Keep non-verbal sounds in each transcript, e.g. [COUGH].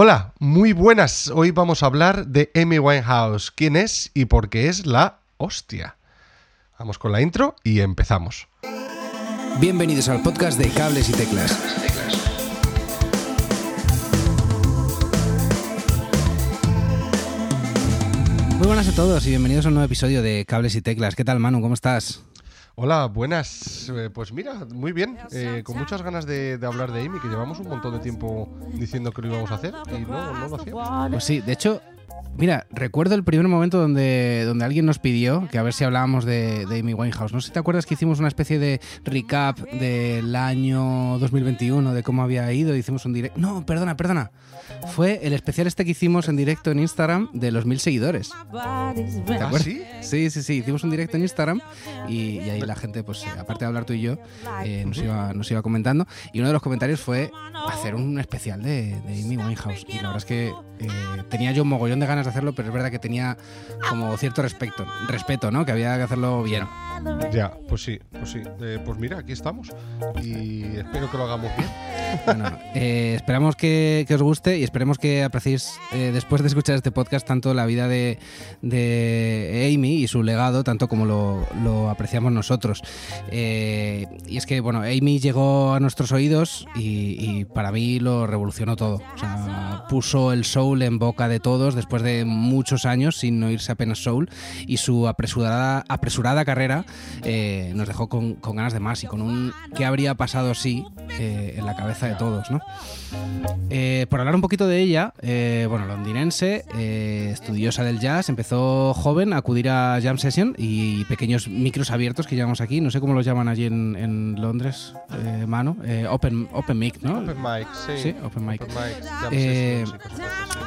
Hola, muy buenas. Hoy vamos a hablar de Amy Winehouse. ¿Quién es y por qué es la hostia? Vamos con la intro y empezamos. Bienvenidos al podcast de Cables y Teclas. Muy buenas a todos y bienvenidos a un nuevo episodio de Cables y Teclas. ¿Qué tal, Manu? ¿Cómo estás? Hola, buenas. Eh, pues mira, muy bien. Eh, con muchas ganas de, de hablar de Amy, que llevamos un montón de tiempo diciendo que lo íbamos a hacer y no, no lo hacíamos. Pues sí, de hecho, mira, recuerdo el primer momento donde, donde alguien nos pidió que a ver si hablábamos de, de Amy Winehouse. No sé si te acuerdas que hicimos una especie de recap del año 2021, de cómo había ido, hicimos un directo. No, perdona, perdona. Fue el especial este que hicimos en directo en Instagram de los mil seguidores. ¿Te ¿Ah, acuerdas? sí? Sí, sí, sí. Hicimos un directo en Instagram y, y ahí la gente, pues aparte de hablar tú y yo, eh, nos, iba, nos iba comentando. Y uno de los comentarios fue hacer un especial de, de Amy Winehouse. Y la verdad es que eh, tenía yo un mogollón de ganas de hacerlo, pero es verdad que tenía como cierto respeto, respeto, ¿no? Que había que hacerlo bien. Ya, pues sí, pues sí. Eh, pues mira, aquí estamos y espero que lo hagamos bien. Bueno, eh, esperamos que, que os guste y esperemos que apreciéis eh, después de escuchar este podcast tanto la vida de, de Amy y su legado, tanto como lo, lo apreciamos nosotros. Y es que, bueno, Amy llegó a nuestros oídos y, y para mí lo revolucionó todo. O sea, puso el soul en boca de todos después de muchos años sin oírse apenas soul y su apresurada, apresurada carrera eh, nos dejó con, con ganas de más y con un qué habría pasado si eh, en la cabeza de todos, ¿no? Eh, por hablar un poquito de ella, eh, bueno, londinense, eh, estudiosa del jazz, empezó joven a acudir a jam session y pequeños micros abiertos que llamamos aquí, no sé cómo los llaman allí en, en Londres, eh, mano, open, open mic, ¿no? Open mic, sí. Sí, open mic. Open mic, jam así, sí.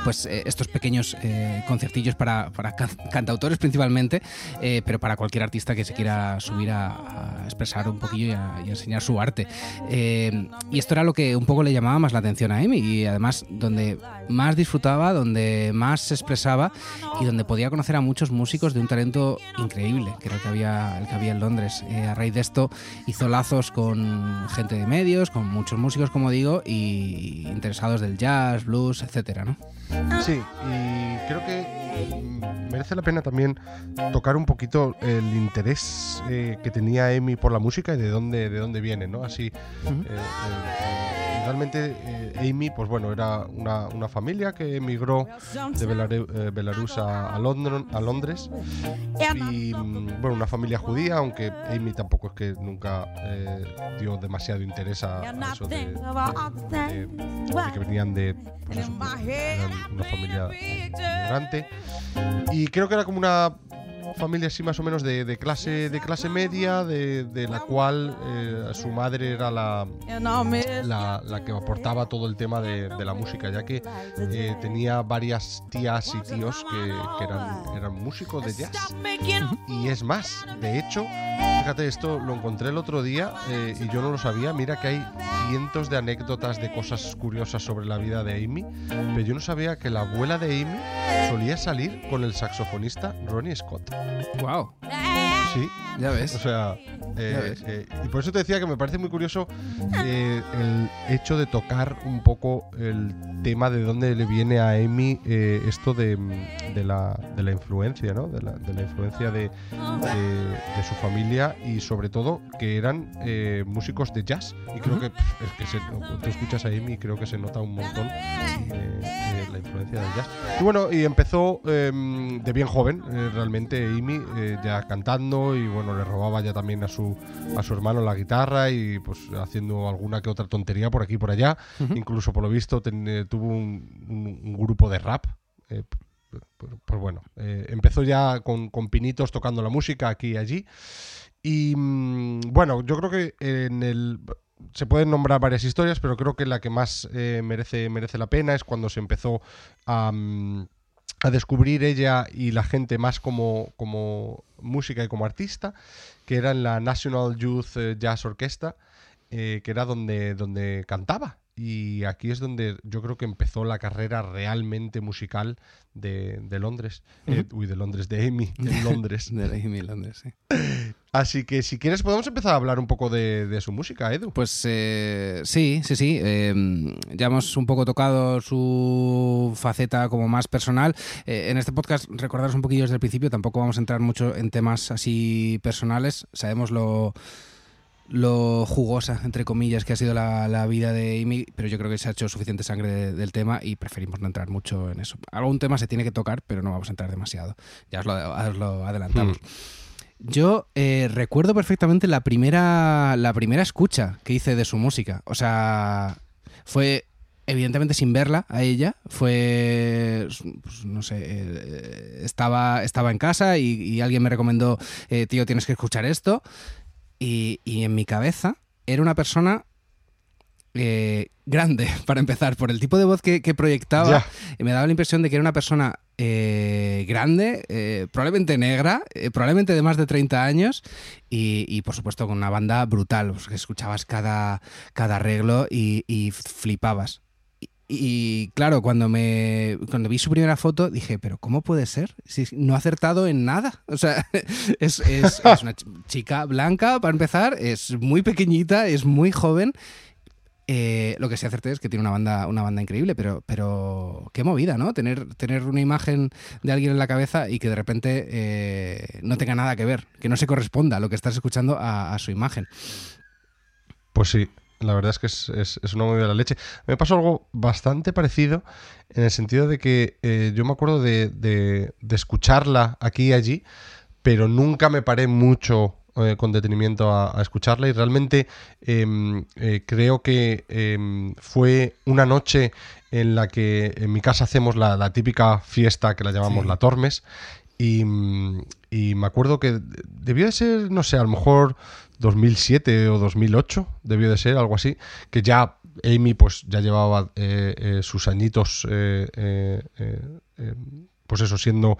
pues estos pequeños eh, concertillos para, para can- cantautores principalmente, eh, pero para cualquier artista que se quiera subir a, expresar un poquillo y enseñar su arte. Eh, y esto era lo que un poco le llamaba más la atención a Amy y además donde más disfrutaba, donde más se expresaba y donde podía conocer a muchos músicos de un talento increíble, que era el que había, el que había en Londres. Eh, a raíz de esto hizo lazos con gente de medios, con muchos músicos, como digo, y interesados del jazz, blues, etcétera, ¿no? Sí, y creo que merece la pena también tocar un poquito el interés eh, que tenía Amy por la música y de dónde, de dónde viene, ¿no? Así, eh, eh, realmente eh, Amy, pues bueno, era una, una familia que emigró de Belaru- eh, Belarus a, a a Londres. Y mm, bueno, una familia judía, aunque Amy tampoco es que nunca eh, dio demasiado interés a, a eso de, de- de que venían de pues eso, una familia migrante y creo que era como una familia así más o menos de, de clase de clase media de, de la cual eh, su madre era la, la, la que aportaba todo el tema de, de la música ya que eh, tenía varias tías y tíos que, que eran, eran músicos de jazz. Y es más, de hecho, fíjate, esto lo encontré el otro día eh, y yo no lo sabía. Mira que hay cientos de anécdotas de cosas curiosas sobre la vida de Amy, pero yo no sabía que la abuela de Amy solía salir con el saxofonista Ronnie Scott. ¡Wow! Sí, Ya o ves. sea, eh, eh, y por eso te decía que me parece muy curioso eh, el hecho de tocar un poco el tema de dónde le viene a Amy eh, esto de, mm, de la, de la influencia, ¿no? De la, de la influencia de, su familia y sobre todo que eran eh, músicos de jazz. Y creo que, es que se- tú escuchas a Amy y creo que se nota un montón la influencia del jazz. Y bueno, y empezó eh, de bien joven, realmente Amy, ya cantando y bueno, le robaba ya también a su, a su hermano la guitarra y pues haciendo alguna que otra tontería por aquí y por allá. Incluso por lo visto ten- eh, tuvo un, un- un grupo de rap. eh, p- p- pues bueno, eh, empezó ya con, con pinitos tocando la música aquí y allí. Y mm, bueno, yo creo que en el... Se pueden nombrar varias historias, pero creo que la que más merece, merece la pena es cuando se empezó a, mm, a descubrir ella y la gente más como, como música y como artista, que era en la National Youth eh, Jazz Orchestra, eh, que era donde, donde cantaba. Y aquí es donde yo creo que empezó la carrera realmente musical de, Londres. Eh, uy, de Londres, de Amy, [LAUGHS] en Londres. de Amy Londres, sí. Así que si quieres podemos empezar a hablar un poco de, su música, Edu. Pues eh, sí, sí, sí. Em, ya hemos un poco tocado su faceta como más personal. Eh, en este podcast, recordaros un poquillo desde el principio, tampoco vamos a entrar mucho en temas así personales. Sabemos lo lo jugosa, entre comillas, que ha sido la, vida de Amy, pero yo creo que se ha hecho suficiente sangre del tema y preferimos no entrar mucho en eso. Algún tema se tiene que tocar, pero no vamos a entrar demasiado. Ya os lo, adelantamos. Hmm. Yo eh, recuerdo perfectamente la primera, la primera escucha que hice de su música. O sea, fue evidentemente sin verla a ella, fue, pues, no sé, eh, estaba, estaba en casa y, alguien me recomendó, eh, tío, tienes que escuchar esto. Y, en mi cabeza era una persona eh, grande, [LAUGHS] para empezar, por el tipo de voz que, proyectaba. y Me daba la impresión de que era una persona eh, grande, eh, probablemente negra, probablemente de más de 30 años y, por supuesto con una banda brutal. Pues, que escuchabas cada, cada arreglo y flipabas. Y claro, cuando me cuando vi su primera foto dije, pero ¿cómo puede ser? Si no ha acertado en nada. O sea, [LAUGHS] es, es, una chica blanca, para empezar, es muy pequeñita, es muy joven. Eh, lo que sí acerté es que tiene una banda, una banda increíble, pero, pero qué movida, ¿no? Tener, tener una imagen de alguien en la cabeza y que de repente eh, no tenga nada que ver, que no se corresponda a lo que estás escuchando a su imagen. Pues sí, la verdad es que es, es, una movida de la leche. Me pasó algo bastante parecido en el sentido de que eh, yo me acuerdo de, de, escucharla aquí y allí, pero nunca me paré mucho eh, con detenimiento a, escucharla y realmente em, eh, creo que em, fue una noche en la que en mi casa hacemos la, típica fiesta que la llamamos la Tormes y, y, me acuerdo que debió de ser, no sé, a lo mejor 2007 o 2008, debió de ser, algo así, que ya Amy pues ya llevaba eh, eh, sus añitos, eh, pues eso, siendo,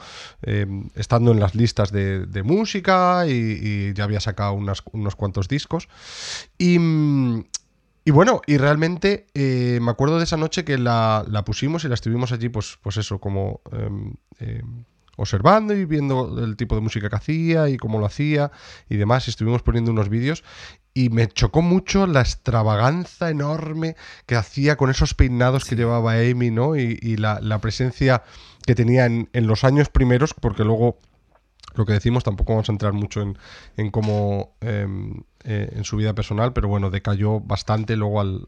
estando en las listas de, música y, ya había sacado unos cuantos discos. Y, y bueno, y realmente me acuerdo de esa noche que la, la, pusimos y la estuvimos allí, pues, pues eso, como em, em, observando y viendo el tipo de música que hacía y cómo lo hacía y demás. estuvimos poniendo unos vídeos y me chocó mucho la extravaganza enorme que hacía con esos peinados que llevaba Amy, ¿no? Y, la, presencia que tenía en, los años primeros, porque luego lo que decimos tampoco vamos a entrar mucho en, cómo em, eh, en su vida personal, pero bueno, decayó bastante luego al,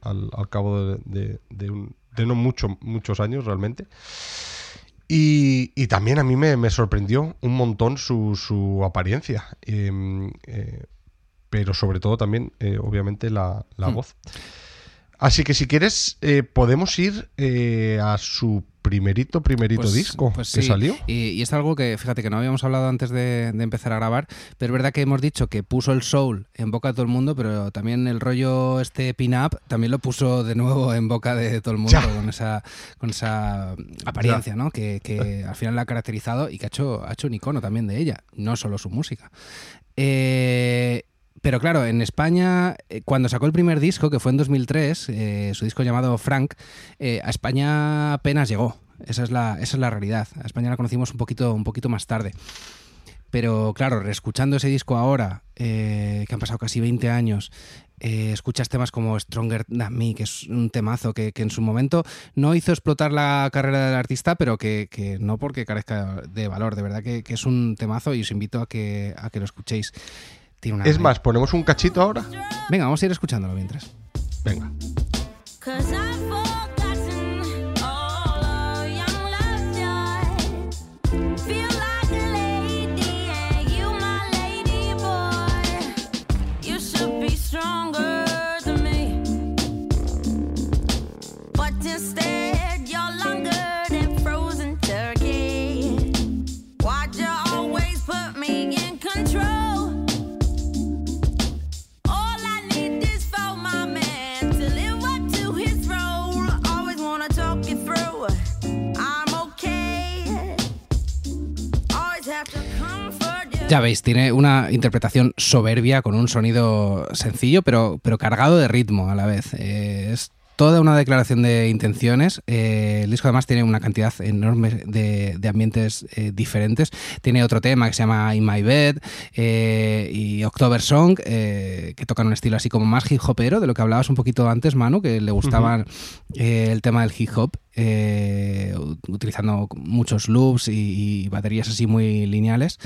cabo de, de no mucho, muchos años realmente. Y, también a mí me, sorprendió un montón su, apariencia. Em, eh, pero sobre todo también, eh, obviamente, la, hmm. voz. Así que si quieres, eh, podemos ir a su primerito, primerito pues, disco pues que salió. Y, es algo que, fíjate, que no habíamos hablado antes de, empezar a grabar, pero es verdad que hemos dicho que puso el soul en boca de todo el mundo, pero también el rollo este pin-up también lo puso de nuevo en boca de todo el mundo con esa, con esa apariencia, ¿no? Que, al final la ha caracterizado y que ha hecho, ha hecho un icono también de ella, no solo su música. Eh, pero claro, en España, eh, cuando sacó el primer disco, que fue en 2003, eh, su disco llamado Frank, eh, a España apenas llegó. Esa es, la, esa es la realidad. A España la conocimos un poquito, un poquito más tarde. Pero claro, reescuchando ese disco ahora, que han pasado casi 20 años, escuchas temas como Stronger Than Me, que es un temazo que, en su momento no hizo explotar la carrera del artista, pero que, no porque carezca de valor, de verdad que, que, es un temazo y os invito a que, a que lo escuchéis es más, ponemos un cachito ahora. Venga, vamos a ir escuchándolo mientras. Venga. Ya veis, tiene una interpretación soberbia con un sonido sencillo, pero, pero cargado de ritmo a la vez. Eh, es toda una declaración de intenciones. Eh, el disco además tiene una cantidad enorme de, ambientes eh, diferentes. Tiene otro tema que se llama In My Bed eh, y October Song, que tocan un estilo así como más hip hopero, de lo que hablabas un poquito antes, Manu, que le gustaba el tema del hip hop. utilizando muchos loops y, baterías así muy lineales.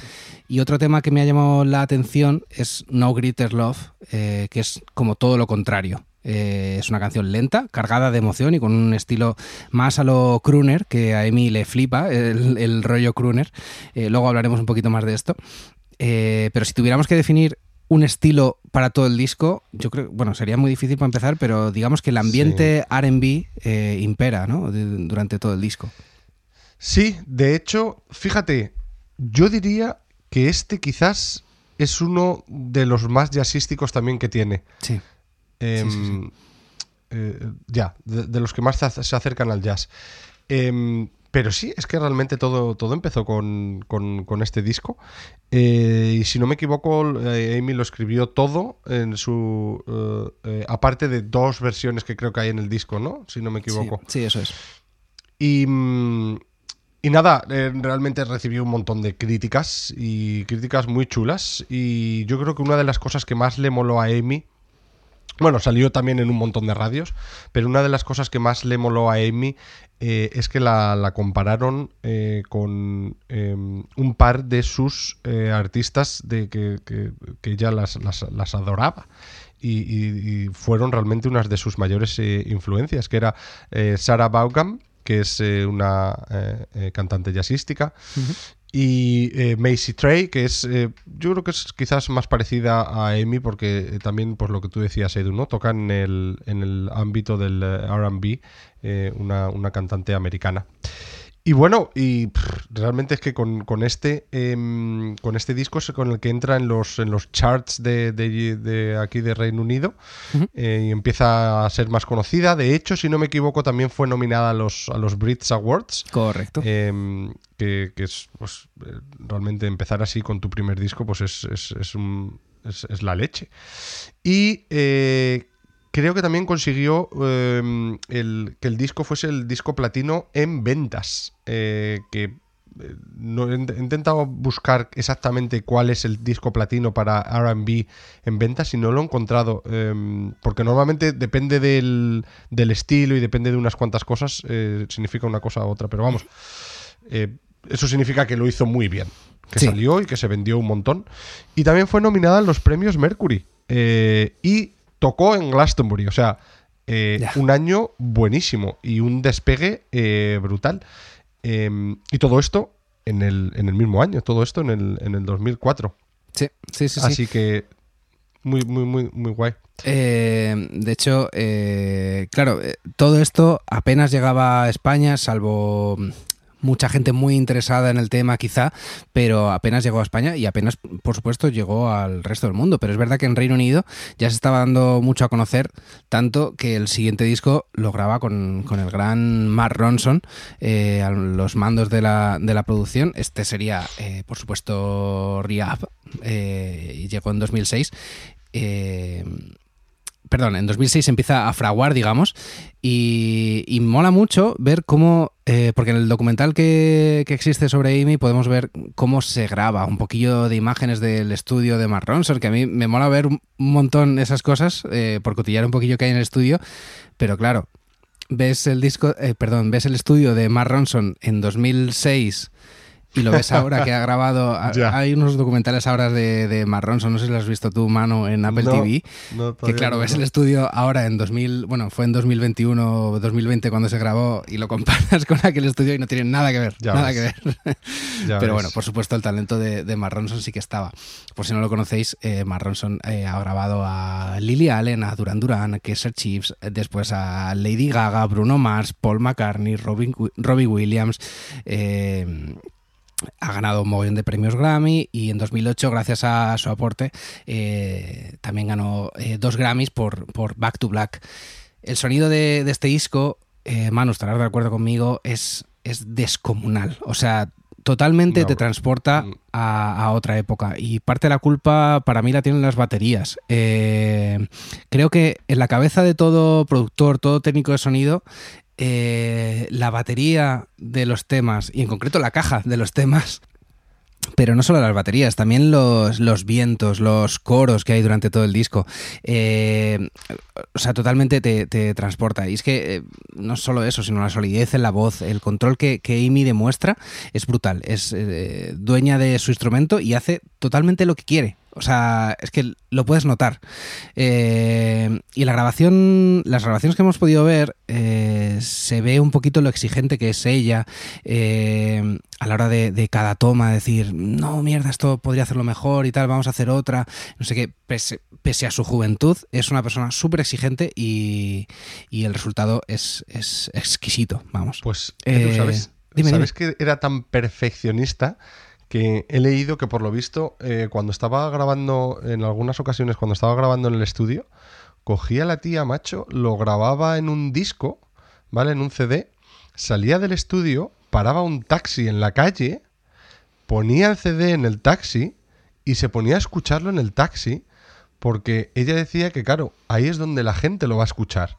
Y otro tema que me ha llamado la atención es No Greater Love, que es como todo lo contrario. Eh, es una canción lenta, cargada de emoción y con un estilo más a lo crooner, que a Emi le flipa el, rollo crooner. Eh, luego hablaremos un poquito más de esto. Eh, pero si tuviéramos que definir un estilo para todo el disco, yo creo, bueno, sería muy difícil para empezar, pero digamos que el ambiente RB impera ¿no? durante todo el disco. Sí, de hecho, fíjate, yo diría que este quizás es uno de los más jazzísticos también que tiene. Sí. Em, eh, ya, de, los que más se acercan al jazz. Em, pero sí, es que realmente todo, todo empezó con, este disco. Eh, y si no me equivoco, eh, Amy lo escribió todo en su. aparte de dos versiones que creo que hay en el disco, ¿no? Si no me equivoco. Sí, eso es. Y. Mm, y nada, realmente recibió un montón de críticas y críticas muy chulas. Y yo creo que una de las cosas que más le moló a Amy bueno, salió también en un montón de radios, pero una de las cosas que más le moló a Amy eh, es que la, compararon eh, con em, un par de sus eh, artistas de que, que, ella las, adoraba. Y, y, fueron realmente unas de sus mayores influencias, que era Sarah Vaughan, que es una cantante jazzística, y eh, Macy Trey, que es, eh, yo creo que es quizás más parecida a Amy, porque eh, también, por lo que tú decías, Edu, ¿no? Toca en el, en el ámbito del RB, una, una, cantante americana. Y bueno, y realmente es que con, este em, con este disco es con el que entra en los, en los charts de, de, aquí de Reino Unido y empieza a ser más conocida. De hecho, si no me equivoco, también fue nominada a los, a los Brits Awards. Correcto. Que, es pues, eh, realmente empezar así con tu primer disco, pues es, es, es, un, es la leche. Y eh, creo que también consiguió em, el, que el disco fuese el disco platino en ventas. Eh, que he intentado buscar exactamente cuál es el disco platino para RB en ventas y no lo he encontrado. Em, porque normalmente depende del, del, estilo y depende de unas cuantas cosas, significa una cosa u otra. Pero vamos, eso significa que lo hizo muy bien. Que salió y que se vendió un montón. Y también fue nominada en los premios Mercury. Eh, y tocó en Glastonbury. O sea, eh, un año buenísimo y un despegue eh, brutal. Em, y todo esto en el, en el mismo año, todo esto en el, en el 2004. Sí, sí, sí. Así que muy, muy, muy, muy guay. de hecho, claro, todo esto apenas llegaba a España, salvo mucha gente muy interesada en el tema quizá, pero apenas llegó a España y apenas, por supuesto, llegó al resto del mundo. Pero es verdad que en Reino Unido ya se estaba dando mucho a conocer, tanto que el siguiente disco lo graba con, el gran Mark Ronson eh, a los mandos de la, de la producción. Este sería, eh, por supuesto, Rehab, eh, y llegó en 2006 perdón, en 2006 empieza a fraguar, digamos, y, mola mucho ver cómo, eh, porque en el documental que, existe sobre Amy podemos ver cómo se graba, un poquillo de imágenes del estudio de Mark Ronson, que a mí me mola ver un montón esas cosas, eh, por cotillar un poquillo que hay en el estudio, pero claro, ves el disco, eh, perdón, ves el estudio de Mark Ronson en 2006 y lo ves ahora que ha [LAUGHS] grabado. hay unos documentales ahora de, de Marronson, no sé si lo has visto tú, mano, en Apple TV. que claro, ves el estudio ahora en 2000, bueno, fue en 2021 o 2020 cuando se grabó y lo comparas [LAUGHS] con aquel estudio y no tiene nada que ver. nada que ver. [LAUGHS] Pero bueno, por supuesto, el talento de, de Marronson sí que estaba. Por si no lo conocéis, eh, Marronson eh, ha grabado a Lily Allen, a Duran Duran, a Kesser Chiefs, después a Lady Gaga, Bruno Mars, Paul McCartney, Robin, Robbie Williams. Eh, ha ganado un montón de premios Grammy y en 2008, gracias a su aporte, eh, también ganó eh, dos Grammys por, por, Back to Black. El sonido de, este disco, eh, Manu, estarás de acuerdo conmigo, es, es descomunal. O sea, totalmente te transporta Mm. a, a otra época. Y parte de la culpa para mí la tienen las baterías. Eh, creo que en la cabeza de todo productor, todo técnico de sonido, eh, la batería de los temas, y en concreto la caja de los temas, pero no solo las baterías, también los, vientos, los coros que hay durante todo el disco. Eh, o sea, totalmente te, te transporta. Y es que eh, no solo eso, sino la solidez en la voz, el control que, que Amy demuestra es brutal. Es eh, dueña de su instrumento y hace totalmente lo que quiere. O sea, es que lo puedes notar. Eh, y la grabación, las grabaciones que hemos podido ver, eh, se ve un poquito lo exigente que es ella eh, a la hora de, de cada toma, decir, no, mierda, esto podría hacerlo mejor y tal, vamos a hacer otra. No sé qué, pese, pese a su juventud, es una persona súper exigente y, y el resultado es, es exquisito, vamos. Pues, Eh, Edu, ¿sabes, dime, ¿sabes que era tan perfeccionista que he leído que por lo visto eh, cuando estaba grabando, en algunas ocasiones cuando estaba grabando en el estudio, cogía la tía, macho, lo grababa en un disco, ¿vale? En un CD, salía del estudio, paraba un taxi en la calle, ponía el CD en el taxi y se ponía a escucharlo en el taxi porque ella decía que, claro, ahí es donde la gente lo va a escuchar.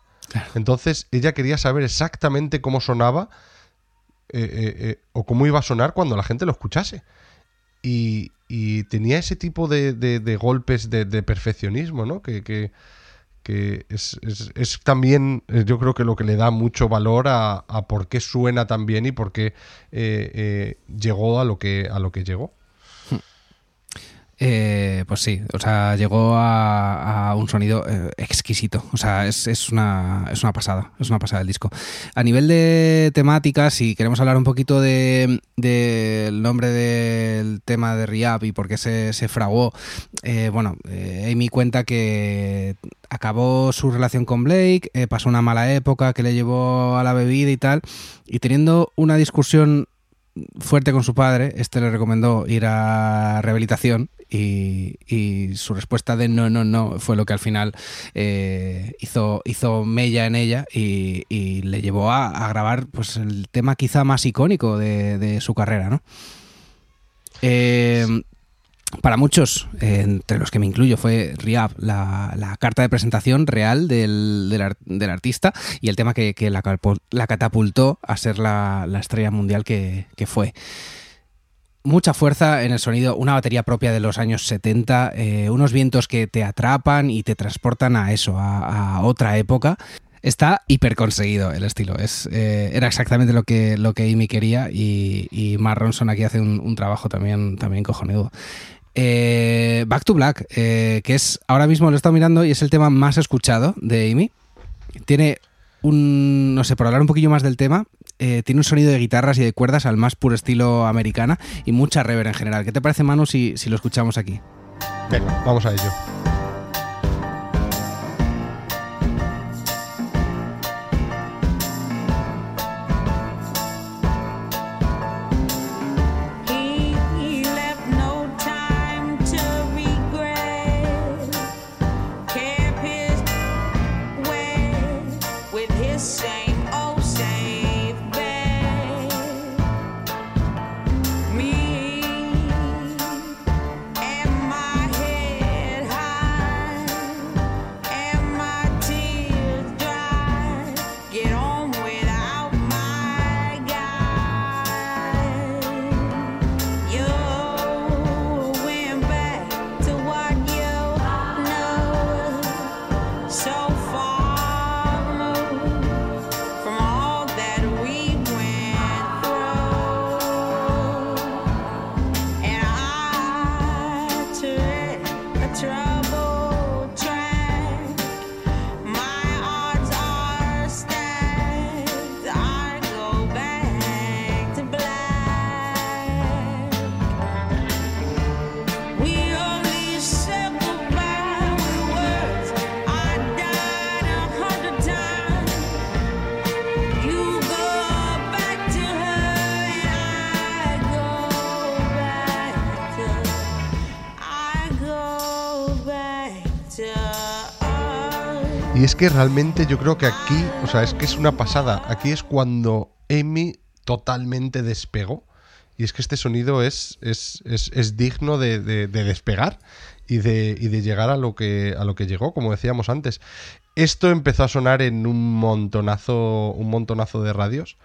Entonces ella quería saber exactamente cómo sonaba eh, eh, eh, o cómo iba a sonar cuando la gente lo escuchase. Y, tenía ese tipo de, golpes de, perfeccionismo, ¿no? Que, es, también, yo creo que lo que le da mucho valor a, por qué suena tan bien y por qué llegó a lo que, a lo que llegó. Eh, pues sí, o sea, llegó a, a un sonido eh, exquisito. O sea, es, es una, es una pasada, es una pasada el disco. A nivel de temática, si queremos hablar un poquito de- del nombre del tema de Riap y por qué se, se fraguó, eh, bueno, eh, Amy cuenta que acabó su relación con Blake, eh, pasó una mala época que le llevó a la bebida y tal, y teniendo una discusión fuerte con su padre, este le recomendó ir a rehabilitación y, su respuesta de no, no, no fue lo que al final eh, hizo, hizo mella en ella y, le llevó a, a grabar pues el tema quizá más icónico de, de su carrera, ¿no? Eh, para muchos, eh, entre los que me incluyo, fue Riab, la, carta de presentación real del, del ar- del artista y el tema que, que la, la catapultó a ser la, la estrella mundial que, que fue. Mucha fuerza en el sonido, una batería propia de los años 70, eh, unos vientos que te atrapan y te transportan a eso, a, a otra época. Está hiper conseguido el estilo. Es, eh, era exactamente lo que, lo que Amy quería y, y Mark Ronson aquí hace un, un trabajo también, también cojonudo. Eh, Back to Black, eh, que es ahora mismo lo he estado mirando y es el tema más escuchado de Amy. Tiene un, no sé, por hablar un poquillo más del tema, eh, tiene un sonido de guitarras y de cuerdas al más puro estilo americana y mucha reverb en general. ¿Qué te parece, Manu, si, si lo escuchamos aquí? Venga, vamos a ello. Say. Y es que realmente yo creo que aquí, o sea, es que es una pasada. Aquí es cuando Amy totalmente despegó y es que este sonido es, es, es- es digno de, de- de despegar y de, y de llegar a lo, que, a lo que llegó, como decíamos antes. Esto empezó a sonar en un montonazo, un montonazo de radios.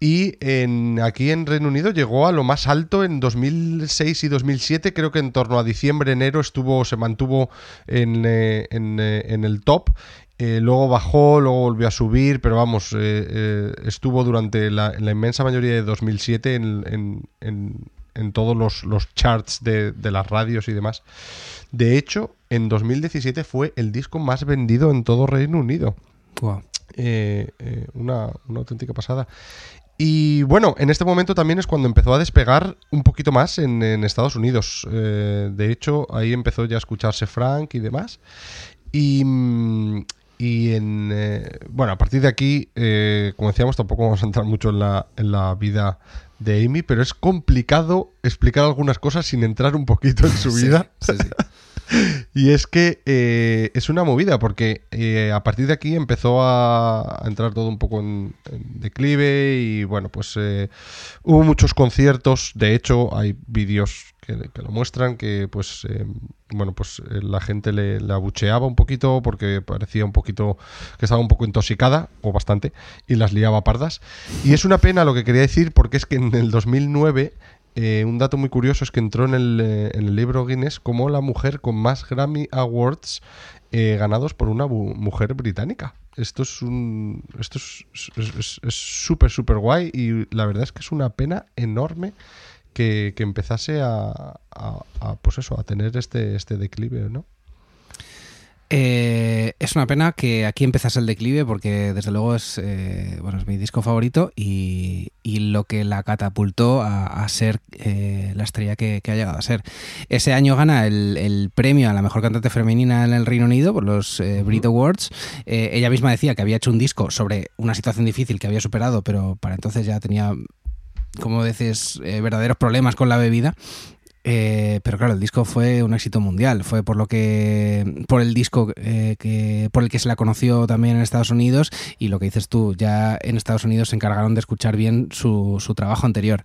Y en, aquí en Reino Unido llegó a lo más alto en 2006 y 2007. Creo que en torno a diciembre, enero estuvo, se mantuvo en, eh, en, eh, en el top. Eh, luego bajó, luego volvió a subir, pero vamos, eh, eh, estuvo durante la, la inmensa mayoría de 2007 en, en- en- en todos los, los charts de, de las radios y demás. De hecho, en 2017 fue el disco más vendido en todo Reino Unido. Eh, una, una auténtica pasada. Y bueno, en este momento también es cuando empezó a despegar un poquito más en, en Estados Unidos. Eh, de hecho, ahí empezó ya a escucharse Frank y demás. Y, mm, y en, eh, bueno, a partir de aquí, eh, como decíamos, tampoco vamos a entrar mucho en la, en la vida de Amy, pero es complicado explicar algunas cosas sin entrar un poquito en su Sí, vida. sí, sí. [LAUGHS] Y es que eh, es una movida, porque eh, a partir de aquí empezó a, entrar todo un poco en, declive y bueno, pues eh, hubo muchos conciertos, de hecho hay vídeos que, lo muestran, que pues bueno, pues la gente le, le abucheaba un poquito porque parecía un poquito que estaba un poco intoxicada, o bastante, y las liaba pardas. Y es una pena lo que quería decir, porque es que en el 2009 eh, un dato muy curioso es que entró en el, eh, en el libro Guinness como la mujer con más Grammy Awards eh, ganados por una mujer británica. Esto es un. Esto es es- es- es súper, súper guay. Y la verdad es que es una pena enorme que, que empezase a, a- a, Pues eso, a tener este, este declive, ¿no? Eh, es una pena que aquí empezase el declive porque desde luego es, eh, bueno, es mi disco favorito y, y lo que la catapultó a, a ser eh, la estrella que, que ha llegado a ser. Ese año gana el, el premio a la mejor cantante femenina en el Reino Unido por los eh, Brit Awards. Eh, ella misma decía que había hecho un disco sobre una situación difícil que había superado, pero para entonces ya tenía, como dices, eh, verdaderos problemas con la bebida. Eh, pero claro, el disco fue un éxito mundial. Fue por lo que. por el disco eh, que. por el que se la conoció también en Estados Unidos. Y lo que dices tú, ya en Estados Unidos se encargaron de escuchar bien su, su trabajo anterior.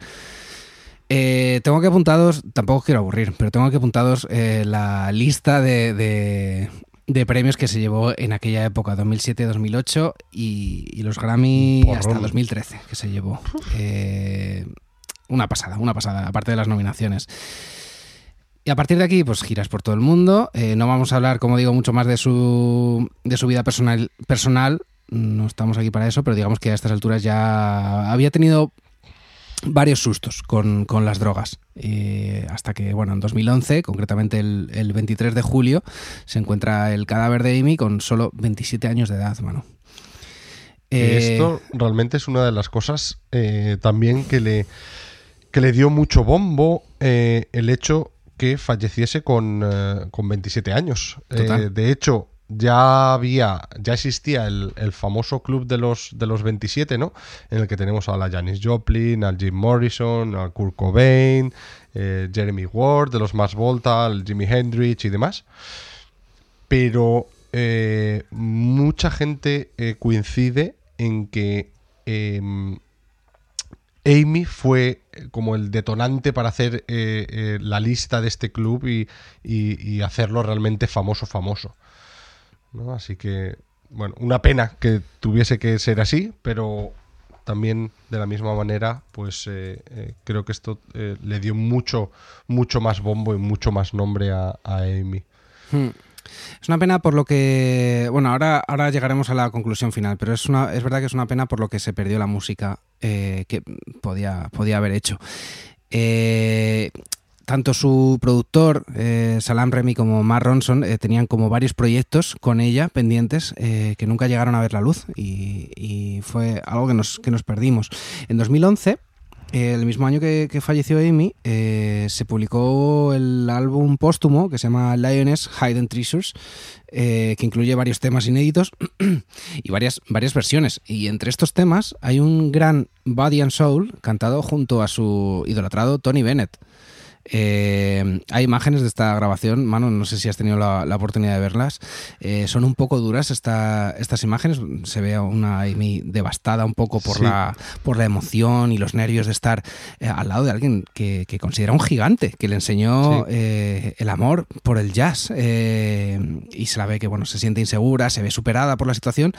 Eh, tengo que apuntados, tampoco quiero aburrir, pero tengo que apuntados la lista de, de- de premios que se llevó en aquella época, 2007-2008, y, y los Grammy Porrón. hasta 2013 que se llevó. Eh, una pasada, una pasada, aparte de las nominaciones. Y a partir de aquí, pues giras por todo el mundo. Eh, no vamos a hablar, como digo, mucho más de su, de su vida personal, personal. No estamos aquí para eso, pero digamos que a estas alturas ya había tenido varios sustos con, con las drogas. Eh, hasta que, bueno, en 2011, concretamente el, el 23 de julio, se encuentra el cadáver de Amy con solo 27 años de edad, mano. Que Eh, Esto realmente es una de las cosas también que le, que le dio mucho bombo eh, el hecho que falleciese con, eh, con 27 años. Eh, de hecho, ya había, ya existía el, el famoso club de los, de los 27, ¿no? En el que tenemos a la Janis Joplin, al Jim Morrison, al Kurt Cobain, Jeremy Ward, de los Más Volta, al Jimi Hendrix y demás pero mucha gente coincide en que em, Amy fue eh, como el detonante para hacer eh, eh, la lista de este club y, hacerlo realmente famoso, famoso. ¿no? Así que, bueno, una pena que tuviese que ser así, pero también de la misma manera, pues creo que esto le dio mucho, mucho más bombo y mucho más nombre a, a Amy. Hmm. Es una pena por lo que. Bueno, ahora, ahora llegaremos a la conclusión final, pero es, una, es verdad que es una pena por lo que se perdió la música eh, que podía, podía haber hecho. Eh, tanto su productor, eh, Salam Remy, como Mark Ronson, tenían como varios proyectos con ella pendientes que nunca llegaron a ver la luz y, y fue algo que nos, que nos perdimos. En 2011 eh, el mismo año que, falleció Amy, eh, se publicó el álbum póstumo que se llama Lioness Hidden Treasures, eh, que incluye varios temas inéditos [CLEARS THROAT] y varias, varias versiones. Y entre estos temas hay un gran Body and Soul cantado junto a su idolatrado Tony Bennett. Eh, hay imágenes de esta grabación, Manu, no sé si has tenido la, la oportunidad de verlas. Eh, son un poco duras esta, estas imágenes. Se ve a una Amy devastada un poco por, Sí. la, por la emoción y los nervios de estar eh, al lado de alguien que, que considera un gigante, que le enseñó Sí. el amor por el jazz. y se la ve que bueno, se siente insegura, se ve superada por la situación.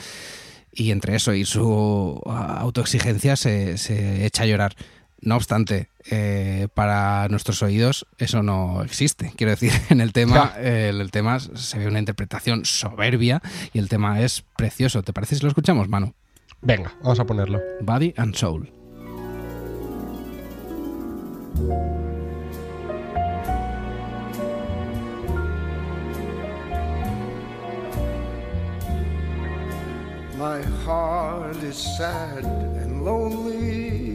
Y entre eso y su ah, autoexigencia se, se echa a llorar. No obstante, eh, para nuestros oídos eso no existe. Quiero decir, [LAUGHS] en el tema, eh, el tema se ve una interpretación soberbia y el tema es precioso. ¿Te parece si lo escuchamos, Manu? Venga, vamos a ponerlo. Body and Soul. My heart is sad and lonely.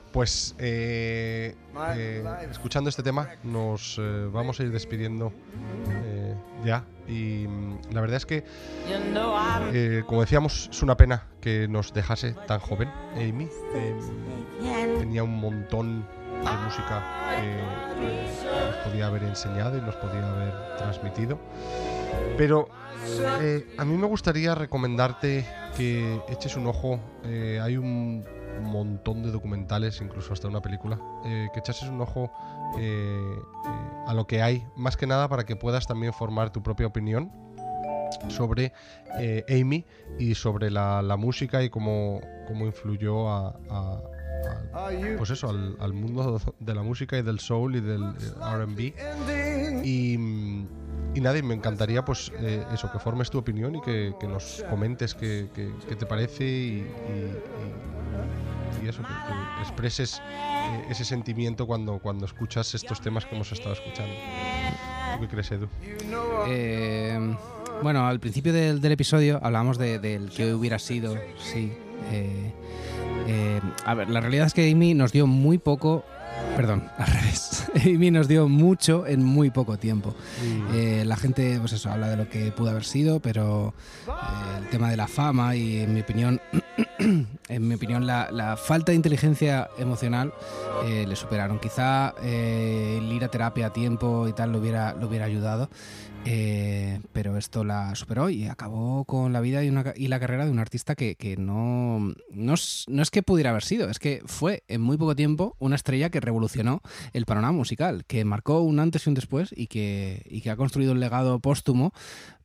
pues eh, eh, escuchando este tema nos eh, vamos a ir despidiendo eh, ya. Y mm, la verdad es que, como decíamos, es una pena que nos dejase tan joven Amy. And tenía un montón de música que, nos podía haber enseñado y nos podía haber transmitido. Pero a mí me gustaría recomendarte que eches un ojo. hay un montón de documentales, incluso hasta una película, eh, que echases un ojo eh, eh, a lo que hay, más que nada para que puedas también formar tu propia opinión sobre Amy y sobre la, la música y cómo, cómo influyó a, a- a- Are you pues eso, al, al mundo de la música y del soul y del RB. Y, y nada, y me encantaría pues eh, eso, que formes tu opinión y que, que nos comentes qué, te parece y, y- y- eso, que, que expreses eh, ese sentimiento cuando, cuando escuchas estos temas que hemos estado escuchando. ¿Tú qué crees, Edu? Eh, bueno, al principio del, del episodio hablábamos de- del que hubiera sido, sí. eh, eh, a ver, la realidad es que Amy nos dio muy poco. Perdón, [LAUGHS] al revés. Amy nos dio mucho en muy poco tiempo. Eh, la gente, pues eso, habla de lo que pudo haber sido, pero el tema de la fama y, en mi opinión, [CLEARS THROAT] [CLEARS THROAT] en mi opinión, la, falta de inteligencia emocional eh, le superaron. Quizá eh, el ir a terapia a tiempo y tal lo hubiera, lo hubiera ayudado, eh, pero esto la superó y acabó con la vida y, la carrera de un artista que, no, no es que pudiera haber sido, es que fue en muy poco tiempo una estrella que revolucionó el panorama musical, que marcó un antes y un después y que, y que ha construido un legado póstumo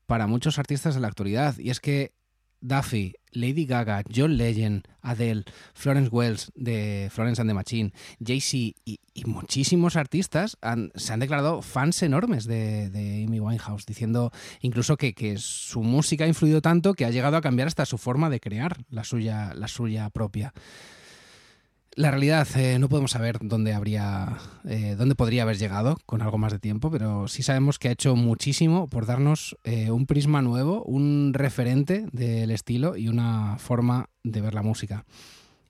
para muchos artistas de la actualidad. Y es que Duffy, Lady Gaga, John Legend, Adele, Florence Wells de Florence and the Machine, Jay-Z y, muchísimos artistas se han declarado fans enormes de, de Amy Winehouse, diciendo incluso que, que su música ha influido tanto que ha llegado a cambiar hasta su forma de crear la suya, la suya propia. La realidad, eh, no podemos saber dónde habría, eh, dónde podría haber llegado con algo más de tiempo, pero sí sabemos que ha hecho muchísimo por darnos eh, un prisma nuevo, un referente del estilo y una forma de ver la música.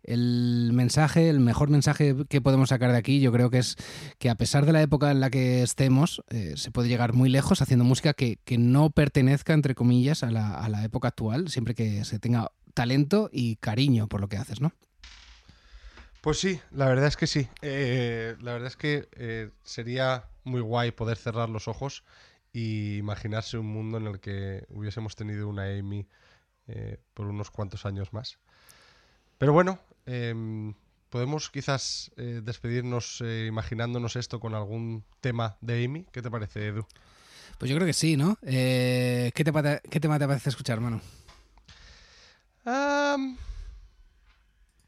El mensaje, el mejor mensaje que podemos sacar de aquí, yo creo que es que a pesar de la época en la que estemos, se puede llegar muy lejos haciendo música que, que no pertenezca, entre comillas, a la, a la época actual, siempre que se tenga talento y cariño por lo que haces, ¿no? Pues sí, la verdad es que sí. Eh, la verdad es que eh, sería muy guay poder cerrar los ojos y imaginarse un mundo en el que hubiésemos tenido una Amy eh, por unos cuantos años más. Pero bueno, em, podemos quizás eh, despedirnos imaginándonos esto con algún tema de Amy. ¿Qué te parece, Edu? Pues yo creo que sí, ¿no? ¿qué, tema te, ¿Qué tema te parece escuchar, mano? Am,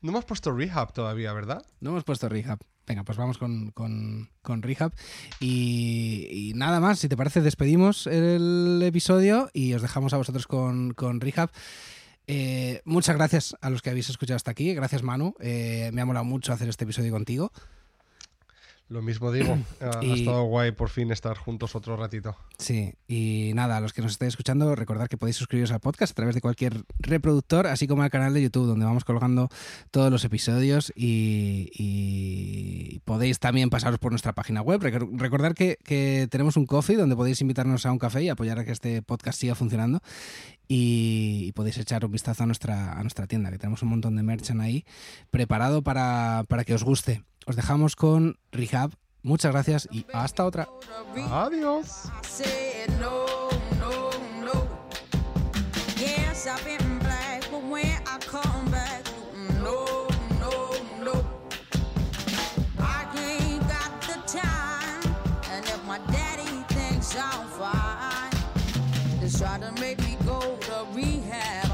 no hemos puesto Rehab todavía, ¿verdad? No hemos puesto Rehab. Venga, pues vamos con, con, con Rehab. Y, nada más, si te parece, despedimos el episodio y os dejamos a vosotros con, con Rehab. Eh, muchas gracias a los que habéis escuchado hasta aquí. Gracias, Manu. Eh, me ha molado mucho hacer este episodio contigo. Lo mismo digo. [CLEARS THROAT] Ha, ha estado guay por fin estar juntos otro ratito. Sí, y nada, a los que nos estéis escuchando, recordad que podéis suscribiros al podcast a través de cualquier reproductor, así como al canal de YouTube, donde vamos colgando todos los episodios y, y podéis también pasaros por nuestra página web. Recor- Recordad que, que tenemos un coffee donde podéis invitarnos a un café y apoyar a que este podcast siga funcionando. Y, y podéis echar un vistazo a nuestra, a nuestra tienda, que tenemos un montón de merchan ahí preparado para, para que os guste. Os dejamos con Rehab. Muchas gracias y hasta otra. Adiós. Try to go to rehab.